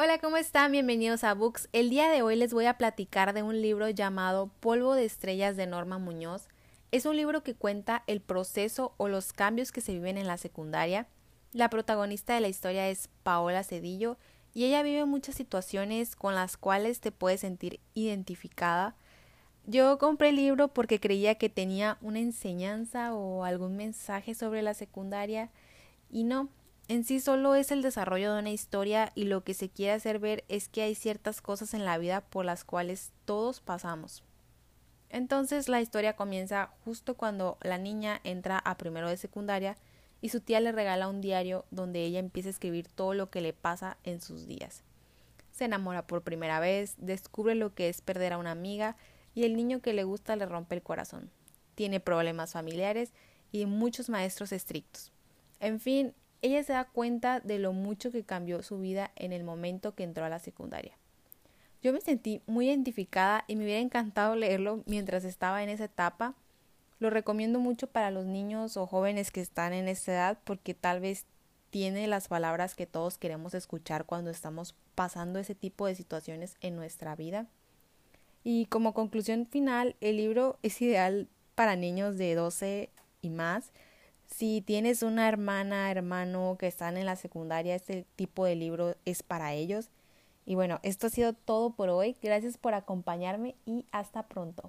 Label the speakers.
Speaker 1: Hola, ¿cómo están? Bienvenidos a Books. El día de hoy les voy a platicar de un libro llamado Polvo de Estrellas de Norma Muñoz. Es un libro que cuenta el proceso o los cambios que se viven en la secundaria. La protagonista de la historia es Paola Cedillo y ella vive muchas situaciones con las cuales te puedes sentir identificada. Yo compré el libro porque creía que tenía una enseñanza o algún mensaje sobre la secundaria y no, en sí solo es el desarrollo de una historia y lo que se quiere hacer ver es que hay ciertas cosas en la vida por las cuales todos pasamos. Entonces la historia comienza justo cuando la niña entra a primero de secundaria y su tía le regala un diario donde ella empieza a escribir todo lo que le pasa en sus días. Se enamora por primera vez, descubre lo que es perder a una amiga y el niño que le gusta le rompe el corazón. Tiene problemas familiares y muchos maestros estrictos. En fin, ella se da cuenta de lo mucho que cambió su vida en el momento que entró a la secundaria. Yo me sentí muy identificada y me hubiera encantado leerlo mientras estaba en esa etapa. Lo recomiendo mucho para los niños o jóvenes que están en esa edad porque tal vez tiene las palabras que todos queremos escuchar cuando estamos pasando ese tipo de situaciones en nuestra vida. Y como conclusión final, el libro es ideal para niños de 12 y más si tienes una hermana, hermano que están en la secundaria, este tipo de libro es para ellos. Y bueno, esto ha sido todo por hoy. Gracias por acompañarme y hasta pronto.